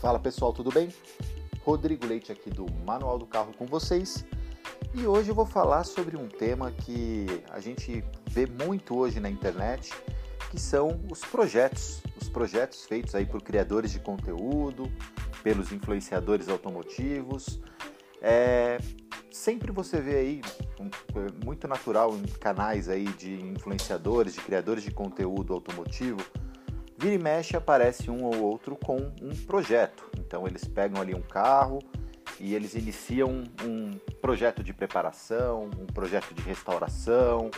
Fala pessoal, tudo bem? Rodrigo Leite aqui do Manual do Carro com vocês. E hoje eu vou falar sobre um tema que a gente vê muito hoje na internet, que são os projetos, os projetos feitos aí por criadores de conteúdo, pelos influenciadores automotivos. É, sempre você vê aí muito natural em canais aí de influenciadores, de criadores de conteúdo automotivo, vira e mexe aparece um ou outro com um projeto. Então eles pegam ali um carro e eles iniciam um projeto de preparação, um projeto de restauração,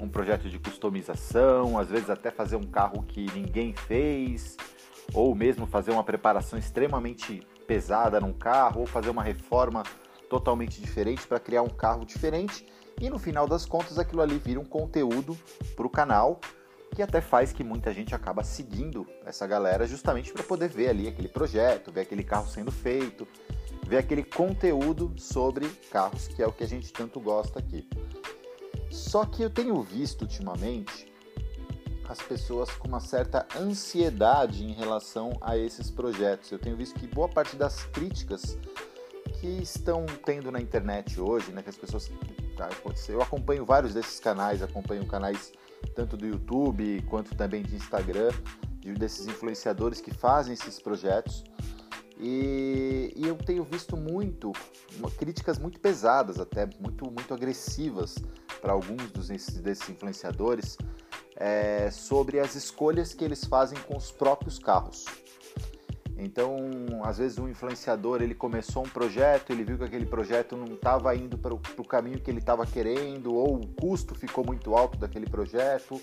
um projeto de customização, às vezes até fazer um carro que ninguém fez, ou mesmo fazer uma preparação extremamente pesada num carro, ou fazer uma reforma totalmente diferente para criar um carro diferente. E no final das contas, aquilo ali vira um conteúdo para o canal que até faz que muita gente acaba seguindo essa galera justamente para poder ver ali aquele projeto, ver aquele carro sendo feito, ver aquele conteúdo sobre carros, que é o que a gente tanto gosta aqui. Só que eu tenho visto ultimamente as pessoas com uma certa ansiedade em relação a esses projetos. Eu tenho visto que boa parte das críticas que estão tendo na internet hoje, né, que as pessoas tá, eu acompanho vários desses canais, acompanho canais tanto do YouTube quanto também de Instagram, de, desses influenciadores que fazem esses projetos. E, e, eu tenho visto muito críticas muito pesadas, até muito muito agressivas para alguns dos, desses influenciadores é, sobre as escolhas que eles fazem com os próprios carros. Então, às vezes um influenciador ele começou um projeto, ele viu que aquele projeto não estava indo para o caminho que ele estava querendo, ou o custo ficou muito alto daquele projeto,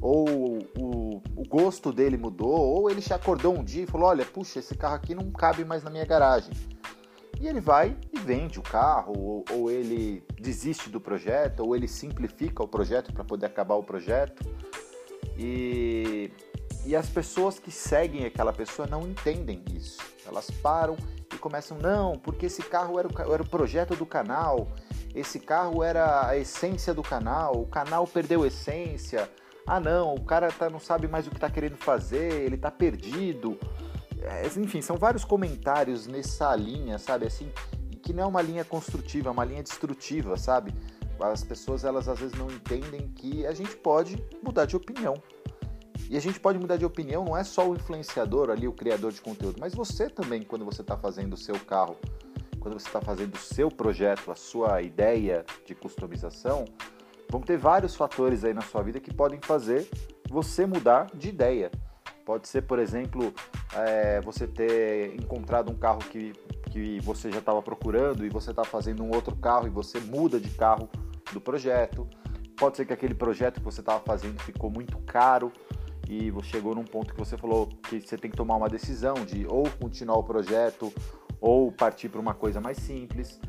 ou o, o, gosto dele mudou, ou ele se acordou um dia e falou: Olha, puxa, esse carro aqui não cabe mais na minha garagem. E ele vai e vende o carro, ou, ou ele desiste do projeto, ou ele simplifica o projeto para poder acabar o projeto. E e as pessoas que seguem aquela pessoa não entendem isso. Elas param e começam, não, porque esse carro era o, era o projeto do canal, esse carro era a essência do canal, o canal perdeu essência. Ah, não, o cara tá, não sabe mais o que está querendo fazer, ele está perdido. É, enfim, são vários comentários nessa linha, sabe? Assim, que não é uma linha construtiva, é uma linha destrutiva, sabe? As pessoas, elas às vezes não entendem que a gente pode mudar de opinião. E a gente pode mudar de opinião, não é só o influenciador ali, o criador de conteúdo, mas você também, quando você está fazendo o seu carro, quando você está fazendo o seu projeto, a sua ideia de customização, vão ter vários fatores aí na sua vida que podem fazer você mudar de ideia. Pode ser, por exemplo, é, você ter encontrado um carro que, que você já estava procurando e você está fazendo um outro carro e você muda de carro do projeto. Pode ser que aquele projeto que você estava fazendo ficou muito caro e você chegou num ponto que você falou que você tem que tomar uma decisão de ou continuar o projeto ou partir para uma coisa mais simples.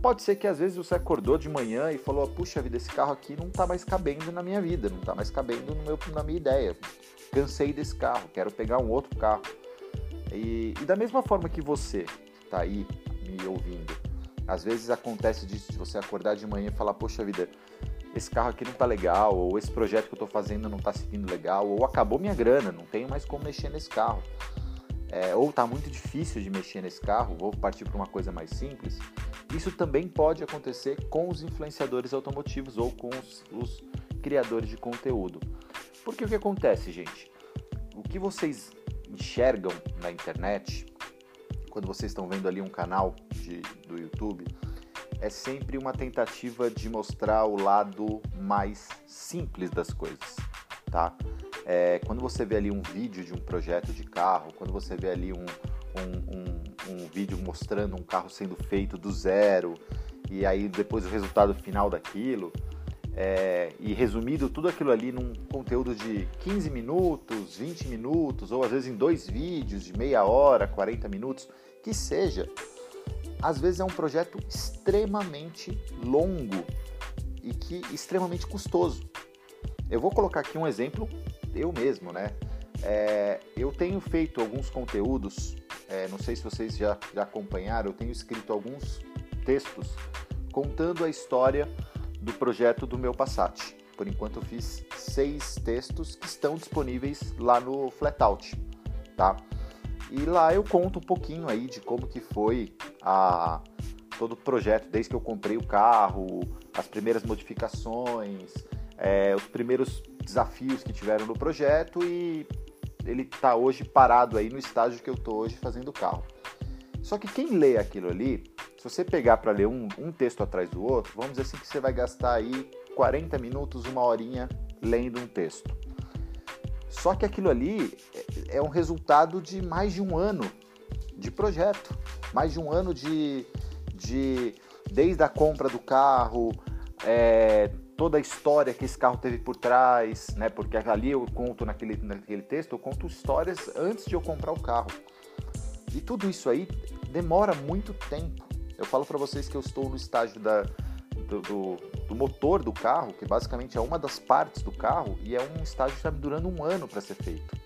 Pode ser que às vezes você acordou de manhã e falou: puxa vida, esse carro aqui não está mais cabendo na minha vida, não está mais cabendo meu, na minha ideia. Cansei desse carro, quero pegar um outro carro. E, e da mesma forma que você está aí me ouvindo, às vezes acontece disso de você acordar de manhã e falar: poxa vida, esse carro aqui não tá legal, ou esse projeto que eu tô fazendo não tá seguindo legal, ou acabou minha grana, não tenho mais como mexer nesse carro. É, ou tá muito difícil de mexer nesse carro, vou partir para uma coisa mais simples. Isso também pode acontecer com os influenciadores automotivos ou com os, os criadores de conteúdo. Porque o que acontece, gente? O que vocês enxergam na internet, quando vocês estão vendo ali um canal de, do YouTube, é sempre uma tentativa de mostrar o lado mais simples das coisas, tá? É, quando você vê ali um vídeo de um projeto de carro, quando você vê ali um, um, um, um vídeo mostrando um carro sendo feito do zero e aí depois o resultado final daquilo, é, e resumido tudo aquilo ali num conteúdo de 15 minutos, 20 minutos, ou às vezes em dois vídeos de meia hora, 40 minutos, que seja, às vezes é um projeto extremamente longo e que extremamente custoso. Eu vou colocar aqui um exemplo eu mesmo, né? É, eu tenho feito alguns conteúdos, é, não sei se vocês já, já acompanharam, eu tenho escrito alguns textos contando a história do projeto do meu Passat. Por enquanto eu fiz seis textos que estão disponíveis lá no Flatout, tá? E lá eu conto um pouquinho aí de como que foi a, todo o projeto, desde que eu comprei o carro, as primeiras modificações, é, os primeiros desafios que tiveram no projeto e ele está hoje parado aí no estágio que eu estou hoje fazendo o carro. Só que quem lê aquilo ali, se você pegar para ler um, um, texto atrás do outro, vamos dizer assim que você vai gastar aí 40 minutos, uma horinha lendo um texto. Só que aquilo ali é, é um resultado de mais de um ano de projeto, mais de um ano de, de desde a compra do carro, é, toda a história que esse carro teve por trás, né? Porque ali eu conto naquele, naquele texto, eu conto histórias antes de eu comprar o carro. E tudo isso aí demora muito tempo. Eu falo para vocês que eu estou no estágio da, do, do, do, motor do carro, que basicamente é uma das partes do carro, e é um estágio que está durando um ano para ser feito.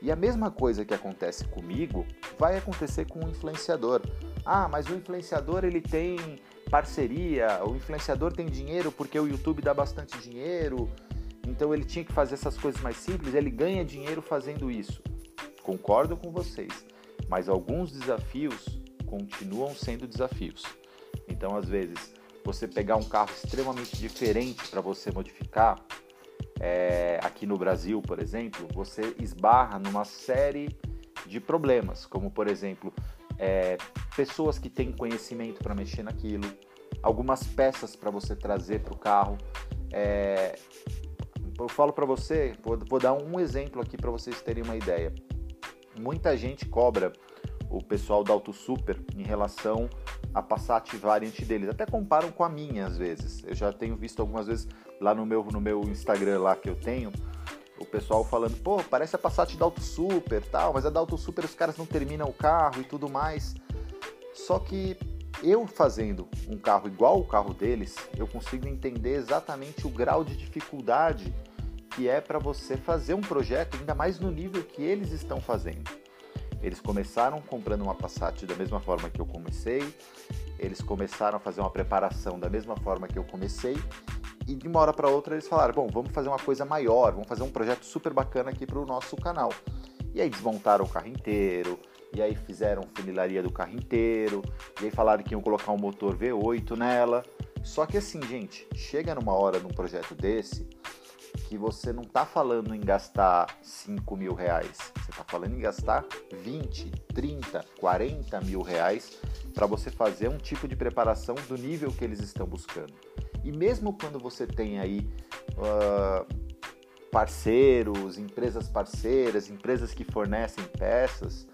E a mesma coisa que acontece comigo vai acontecer com o influenciador. Ah, mas o influenciador ele tem parceria, o influenciador tem dinheiro porque o YouTube dá bastante dinheiro, então ele tinha que fazer essas coisas mais simples, ele ganha dinheiro fazendo isso. Concordo com vocês, mas alguns desafios continuam sendo desafios. Então, às vezes, você pegar um carro extremamente diferente para você modificar, é, aqui no Brasil, por exemplo, você esbarra numa série de problemas, como por exemplo, é, pessoas que têm conhecimento para mexer naquilo, algumas peças para você trazer para o carro. É, eu falo para você, vou, vou, dar um exemplo aqui para vocês terem uma ideia. Muita gente cobra o pessoal da Auto Super em relação a Passat Variant deles. Até comparam com a minha às vezes. Eu já tenho visto algumas vezes lá no meu, no meu Instagram lá que eu tenho, o pessoal falando, pô, parece a Passat da Auto Super, tal, mas a da Auto Super os caras não terminam o carro e tudo mais. Só que eu fazendo um carro igual o carro deles, eu consigo entender exatamente o grau de dificuldade que é para você fazer um projeto, ainda mais no nível que eles estão fazendo. Eles começaram comprando uma Passat da mesma forma que eu comecei, eles começaram a fazer uma preparação da mesma forma que eu comecei e de uma hora para outra eles falaram: bom, vamos fazer uma coisa maior, vamos fazer um projeto super bacana aqui para o nosso canal. E aí desmontaram o carro inteiro, e aí fizeram funilaria do carro inteiro, e aí falaram que iam colocar um motor V8 nela. Só que assim, gente, chega numa hora num projeto desse que você não está falando em gastar 5 mil reais, você está falando em gastar 20, 30, 40 mil reais para você fazer um tipo de preparação do nível que eles estão buscando. E mesmo quando você tem aí uh, parceiros, empresas parceiras, empresas que fornecem peças,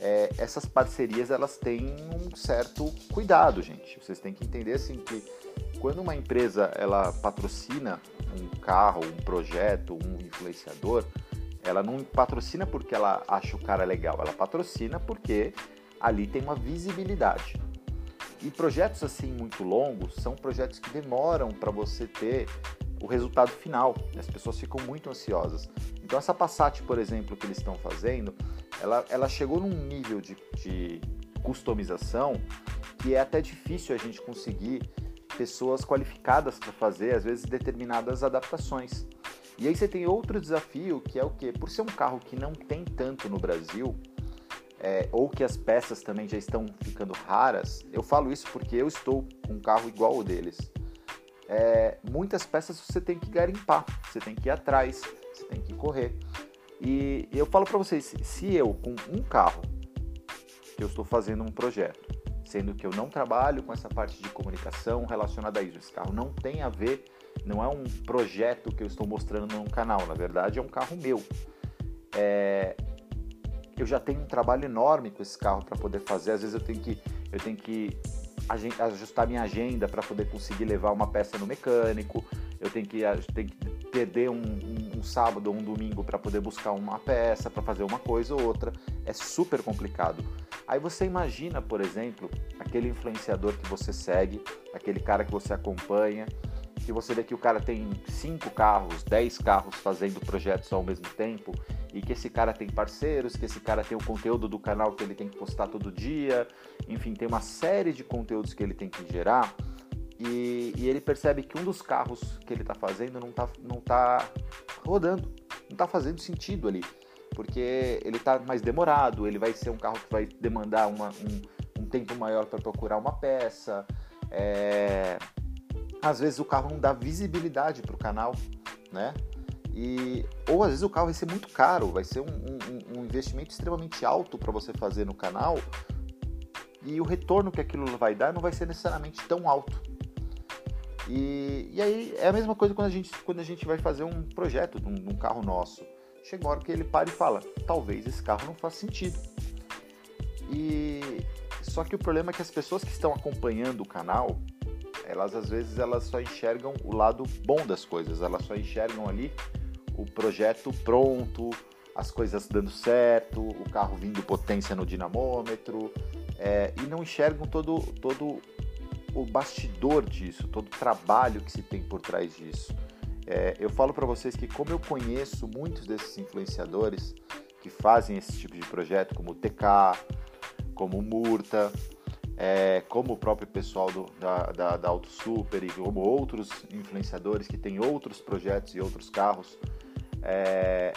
é, essas parcerias elas têm um certo cuidado, gente. Vocês têm que entender assim que quando uma empresa ela patrocina um carro, um projeto, um influenciador, ela não patrocina porque ela acha o cara legal, ela patrocina porque ali tem uma visibilidade. E projetos assim muito longos são projetos que demoram para você ter o resultado final. As pessoas ficam muito ansiosas. Então essa Passat, por exemplo, que eles estão fazendo, ela, ela chegou num nível de, de customização que é até difícil a gente conseguir pessoas qualificadas para fazer, às vezes, determinadas adaptações. E aí você tem outro desafio que é o que? Por ser um carro que não tem tanto no Brasil, é, ou que as peças também já estão ficando raras, eu falo isso porque eu estou com um carro igual o deles. É, muitas peças você tem que garimpar, você tem que ir atrás, você tem que correr. E eu falo para vocês, se eu com um carro, eu estou fazendo um projeto, sendo que eu não trabalho com essa parte de comunicação relacionada a isso, esse carro não tem a ver, não é um projeto que eu estou mostrando no canal, na verdade é um carro meu. É, eu já tenho um trabalho enorme com esse carro para poder fazer. Às vezes eu tenho que, eu tenho que ajustar minha agenda para poder conseguir levar uma peça no mecânico. Eu tenho que, tenho que perder um, um, um sábado ou um domingo para poder buscar uma peça, para fazer uma coisa ou outra. É super complicado. Aí você imagina, por exemplo, aquele influenciador que você segue, aquele cara que você acompanha, que você vê que o cara tem cinco carros, dez carros fazendo projetos ao mesmo tempo e que esse cara tem parceiros, que esse cara tem o conteúdo do canal que ele tem que postar todo dia, enfim, tem uma série de conteúdos que ele tem que gerar e, e ele percebe que um dos carros que ele está fazendo não está não tá rodando, não está fazendo sentido ali. porque ele está mais demorado, ele vai ser um carro que vai demandar uma, um, um tempo maior para procurar uma peça. É... Às vezes o carro não dá visibilidade para o canal, né? E, ou às vezes o carro vai ser muito caro, vai ser um, um, um investimento extremamente alto para você fazer no canal e o retorno que aquilo vai dar não vai ser necessariamente tão alto. E, e aí é a mesma coisa quando a gente, quando a gente vai fazer um projeto de um, de um carro nosso. Chega uma hora que ele para e fala: talvez esse carro não faça sentido. E só que o problema é que as pessoas que estão acompanhando o canal, elas às vezes elas só enxergam o lado bom das coisas, elas só enxergam ali o projeto pronto, as coisas dando certo, o carro vindo potência no dinamômetro, é, e não enxergam todo, todo o bastidor disso, todo o trabalho que se tem por trás disso. É, eu falo para vocês que, como eu conheço muitos desses influenciadores que fazem esse tipo de projeto, como o TK, como o Murta, é, como o próprio pessoal do, da, da, da Auto Super e como outros influenciadores que têm outros projetos e outros carros, é,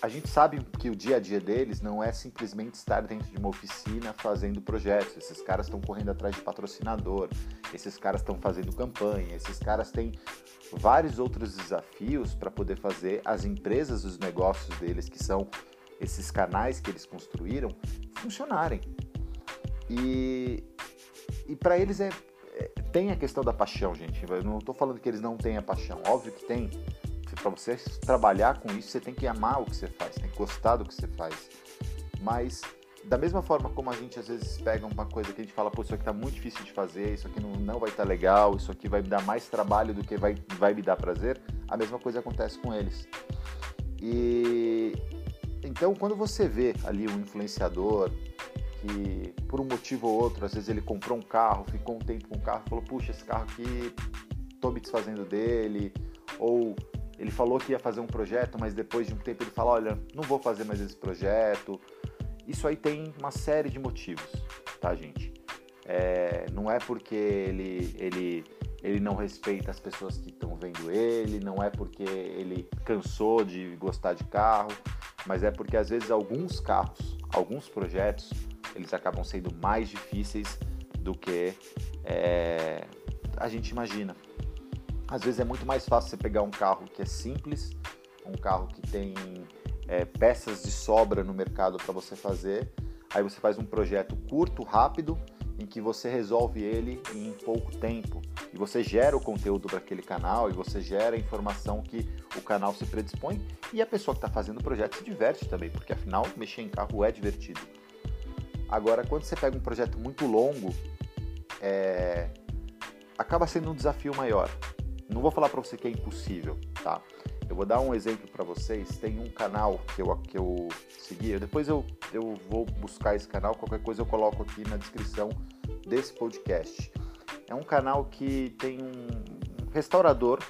a gente sabe que o dia a dia deles não é simplesmente estar dentro de uma oficina fazendo projetos. Esses caras estão correndo atrás de patrocinador, esses caras estão fazendo campanha, esses caras têm vários outros desafios para poder fazer as empresas, os negócios deles, que são esses canais que eles construíram, funcionarem. E, e para eles é, é, tem a questão da paixão, gente. Eu não estou falando que eles não têm a paixão, óbvio que tem para você trabalhar com isso, você tem que amar o que você faz, tem que gostar do que você faz. Mas da mesma forma como a gente às vezes pega uma coisa que a gente fala, pô, isso aqui tá muito difícil de fazer, isso aqui não, não vai estar tá legal, isso aqui vai me dar mais trabalho do que vai, vai me dar prazer, a mesma coisa acontece com eles. E então quando você vê ali um influenciador que por um motivo ou outro, às vezes ele comprou um carro, ficou um tempo com o carro, falou, puxa, esse carro aqui tô me desfazendo dele, ou ele falou que ia fazer um projeto, mas depois de um tempo ele fala: Olha, não vou fazer mais esse projeto. Isso aí tem uma série de motivos, tá, gente? É, não é porque ele, ele, ele não respeita as pessoas que estão vendo ele, não é porque ele cansou de gostar de carro, mas é porque às vezes alguns carros, alguns projetos, eles acabam sendo mais difíceis do que é, a gente imagina. Às vezes é muito mais fácil você pegar um carro que é simples, um carro que tem é, peças de sobra no mercado para você fazer. Aí você faz um projeto curto, rápido, em que você resolve ele em pouco tempo. E você gera o conteúdo para aquele canal e você gera a informação que o canal se predispõe. E a pessoa que está fazendo o projeto se diverte também, porque afinal mexer em carro é divertido. Agora, quando você pega um projeto muito longo, é... acaba sendo um desafio maior. Não vou falar para você que é impossível, tá? Eu vou dar um exemplo para vocês. Tem um canal que eu, que eu segui. Depois eu, eu vou buscar esse canal. Qualquer coisa eu coloco aqui na descrição desse podcast. É um canal que tem um restaurador,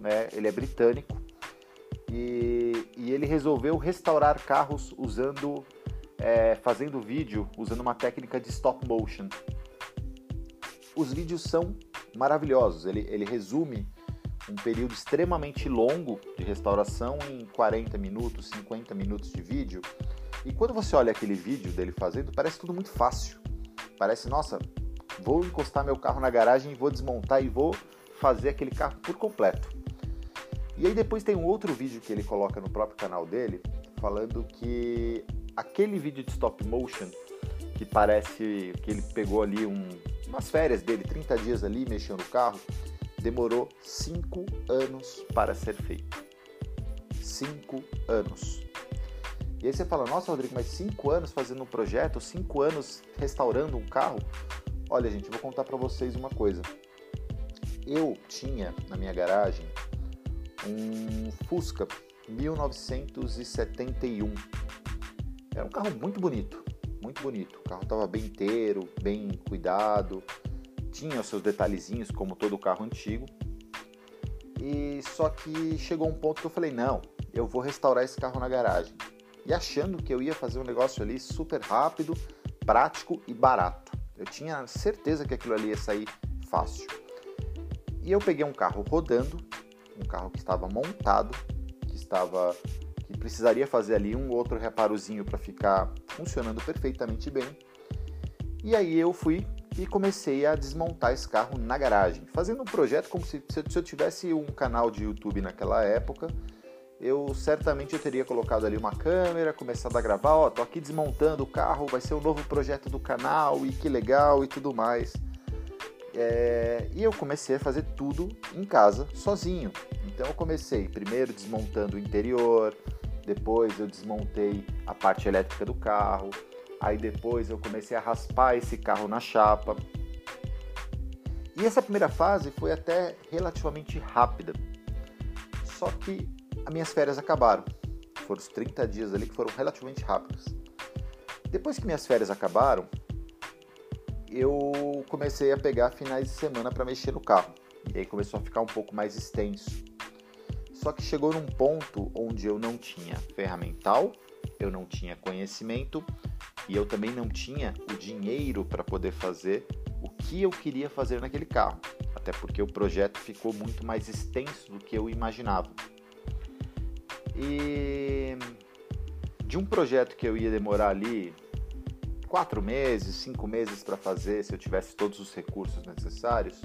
né? Ele é britânico e, e ele resolveu restaurar carros usando, é, fazendo vídeo usando uma técnica de stop motion. Os vídeos são maravilhosos. Ele, ele resume um período extremamente longo de restauração em 40 minutos, 50 minutos de vídeo. E quando você olha aquele vídeo dele fazendo, parece tudo muito fácil. Parece, nossa, vou encostar meu carro na garagem, vou desmontar e vou fazer aquele carro por completo. E aí depois tem um outro vídeo que ele coloca no próprio canal dele, falando que aquele vídeo de stop motion, que parece que ele pegou ali um, umas férias dele, 30 dias ali mexendo no carro, demorou 5 anos para ser feito. 5 anos. E aí você fala, nossa Rodrigo, mas 5 anos fazendo um projeto, 5 anos restaurando um carro? Olha gente, vou contar para vocês uma coisa. Eu tinha na minha garagem um Fusca 1971. Era um carro muito bonito muito bonito. O carro estava bem inteiro, bem cuidado, tinha os seus detalhezinhos como todo carro antigo. E só que chegou um ponto que eu falei: "Não, eu vou restaurar esse carro na garagem". E achando que eu ia fazer um negócio ali super rápido, prático e barato. Eu tinha certeza que aquilo ali ia sair fácil. E eu peguei um carro rodando, um carro que estava montado, que estava que que precisaria fazer ali um outro reparozinho para ficar funcionando perfeitamente bem. E aí eu fui e comecei a desmontar esse carro na garagem, fazendo um projeto como se, se eu tivesse um canal de YouTube naquela época, eu certamente eu teria colocado ali uma câmera, começado a gravar, ó, tô aqui desmontando o carro, vai ser o um novo projeto do canal e que legal e tudo mais. É, e eu comecei a fazer tudo em casa, sozinho. Então eu comecei primeiro desmontando o interior, depois eu desmontei a parte elétrica do carro, aí depois eu comecei a raspar esse carro na chapa. E essa primeira fase foi até relativamente rápida. Só que as minhas férias acabaram. Foram os 30 dias ali que foram relativamente rápidos. Depois que minhas férias acabaram, eu comecei a pegar finais de semana para mexer no carro. E aí começou a ficar um pouco mais extenso. Só que chegou num ponto onde eu não tinha ferramental, eu não tinha conhecimento e eu também não tinha o dinheiro para poder fazer o que eu queria fazer naquele carro. Até porque o projeto ficou muito mais extenso do que eu imaginava. E de um projeto que eu ia demorar ali quatro meses, cinco meses para fazer, se eu tivesse todos os recursos necessários,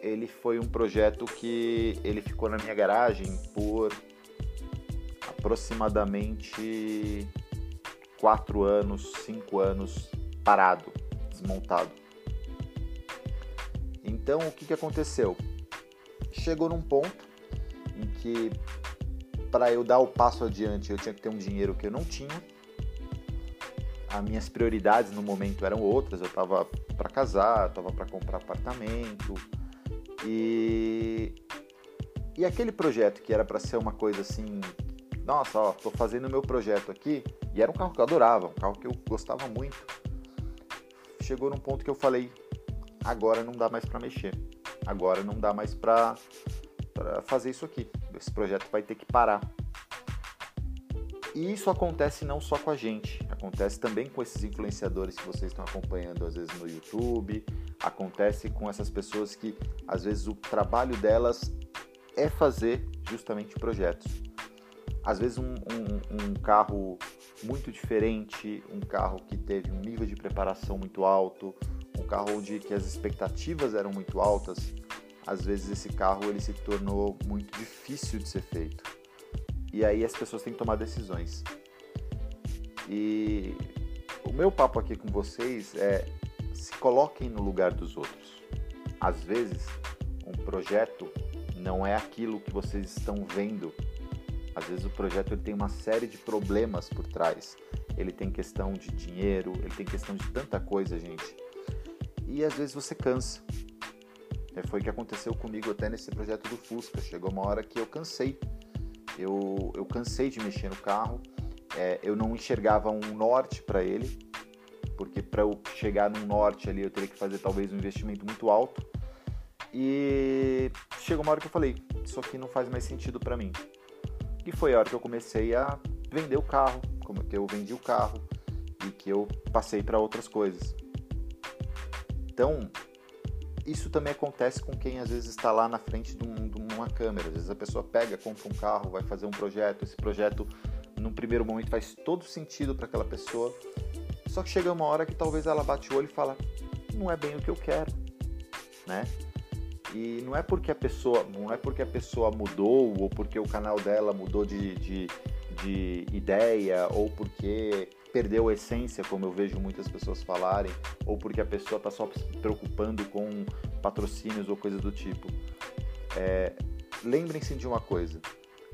ele foi um projeto que ele ficou na minha garagem por aproximadamente quatro anos, cinco anos parado, desmontado. Então o que, que aconteceu? Chegou num ponto em que para eu dar o passo adiante eu tinha que ter um dinheiro que eu não tinha as minhas prioridades no momento eram outras. Eu estava para casar, estava para comprar apartamento e e aquele projeto que era para ser uma coisa assim, nossa, ó, tô fazendo meu projeto aqui e era um carro que eu adorava, um carro que eu gostava muito. Chegou num ponto que eu falei, agora não dá mais para mexer, agora não dá mais para fazer isso aqui. Esse projeto vai ter que parar. E isso acontece não só com a gente, acontece também com esses influenciadores que vocês estão acompanhando às vezes no YouTube, acontece com essas pessoas que às vezes o trabalho delas é fazer justamente projetos. Às vezes um, um, um carro muito diferente, um carro que teve um nível de preparação muito alto, um carro onde que as expectativas eram muito altas, às vezes esse carro ele se tornou muito difícil de ser feito e aí as pessoas têm que tomar decisões. E o meu papo aqui com vocês é se coloquem no lugar dos outros. Às vezes, um projeto não é aquilo que vocês estão vendo. Às vezes o projeto ele tem uma série de problemas por trás. Ele tem questão de dinheiro, ele tem questão de tanta coisa, gente. E às vezes você cansa. É, foi o que aconteceu comigo até nesse projeto do Fusca. Chegou uma hora que eu cansei eu, eu cansei de mexer no carro, é, eu não enxergava um norte para ele, porque para eu chegar num norte ali eu teria que fazer talvez um investimento muito alto. E chegou uma hora que eu falei, isso aqui não faz mais sentido para mim. E foi a hora que eu comecei a vender o carro, como que eu vendi o carro e que eu passei para outras coisas. Então, isso também acontece com quem às vezes está lá na frente de, um, de, uma câmera. Às vezes a pessoa pega, compra um carro, vai fazer um projeto. Esse projeto, num primeiro momento, faz todo sentido para aquela pessoa. Só que chega uma hora que talvez ela bate o olho e fala: não é bem o que eu quero, né? E não é porque a pessoa, não é porque a pessoa mudou ou porque o canal dela mudou de, de, de ideia ou porque perdeu a essência, como eu vejo muitas pessoas falarem, ou porque a pessoa está só se preocupando com patrocínios ou coisa do tipo. É, Lembrem-se de uma coisa: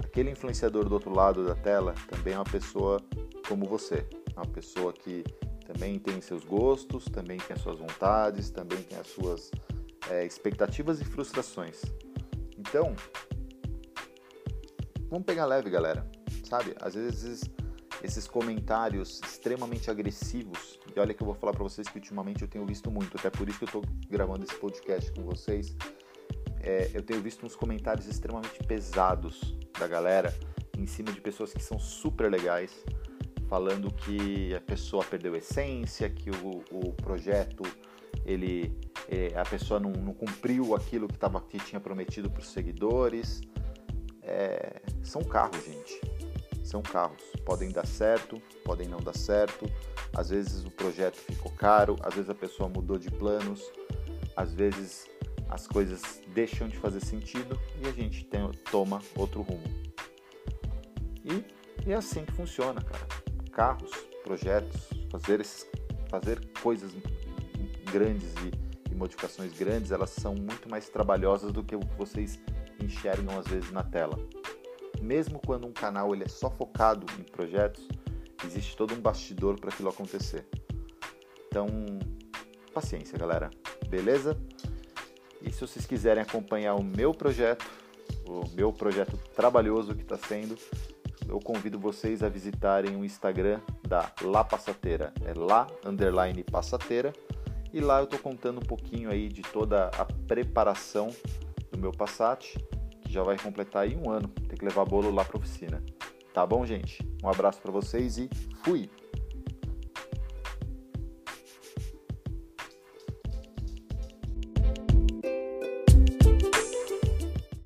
aquele influenciador do outro lado da tela também é uma pessoa como você, é uma pessoa que também tem seus gostos, também tem as suas vontades, também tem as suas é, expectativas e frustrações. Então, vamos pegar leve, galera. Sabe? Às vezes esses comentários extremamente agressivos. E olha que eu vou falar para vocês que ultimamente eu tenho visto muito, até por isso que eu estou gravando esse podcast com vocês. É, eu tenho visto uns comentários extremamente pesados da galera em cima de pessoas que são super legais, falando que a pessoa perdeu a essência, que o, o projeto ele é, a pessoa não, não, cumpriu aquilo que, tava, que tinha prometido para os seguidores. É, são carros, gente são carros. Podem dar certo, podem não dar certo. Às vezes o projeto ficou caro, às vezes a pessoa mudou de planos, às vezes as coisas deixam de fazer sentido e a gente tem, toma outro rumo. E, e é assim que funciona, cara. Carros, projetos, fazer, esses, fazer coisas grandes e, e modificações grandes, elas são muito mais trabalhosas do que o que vocês enxergam às vezes na tela. Mesmo quando um canal ele é só focado em projetos, existe todo um bastidor para aquilo acontecer. Então, paciência, galera. Beleza? E se vocês quiserem acompanhar o meu projeto, o meu projeto trabalhoso que está sendo, eu convido vocês a visitarem o Instagram da La Passateira. É lá underline passateira. E lá eu estou contando um pouquinho aí de toda a preparação do meu Passat, que já vai completar aí um ano. Tem que levar bolo lá para oficina. Tá bom, gente? Um abraço para vocês e fui!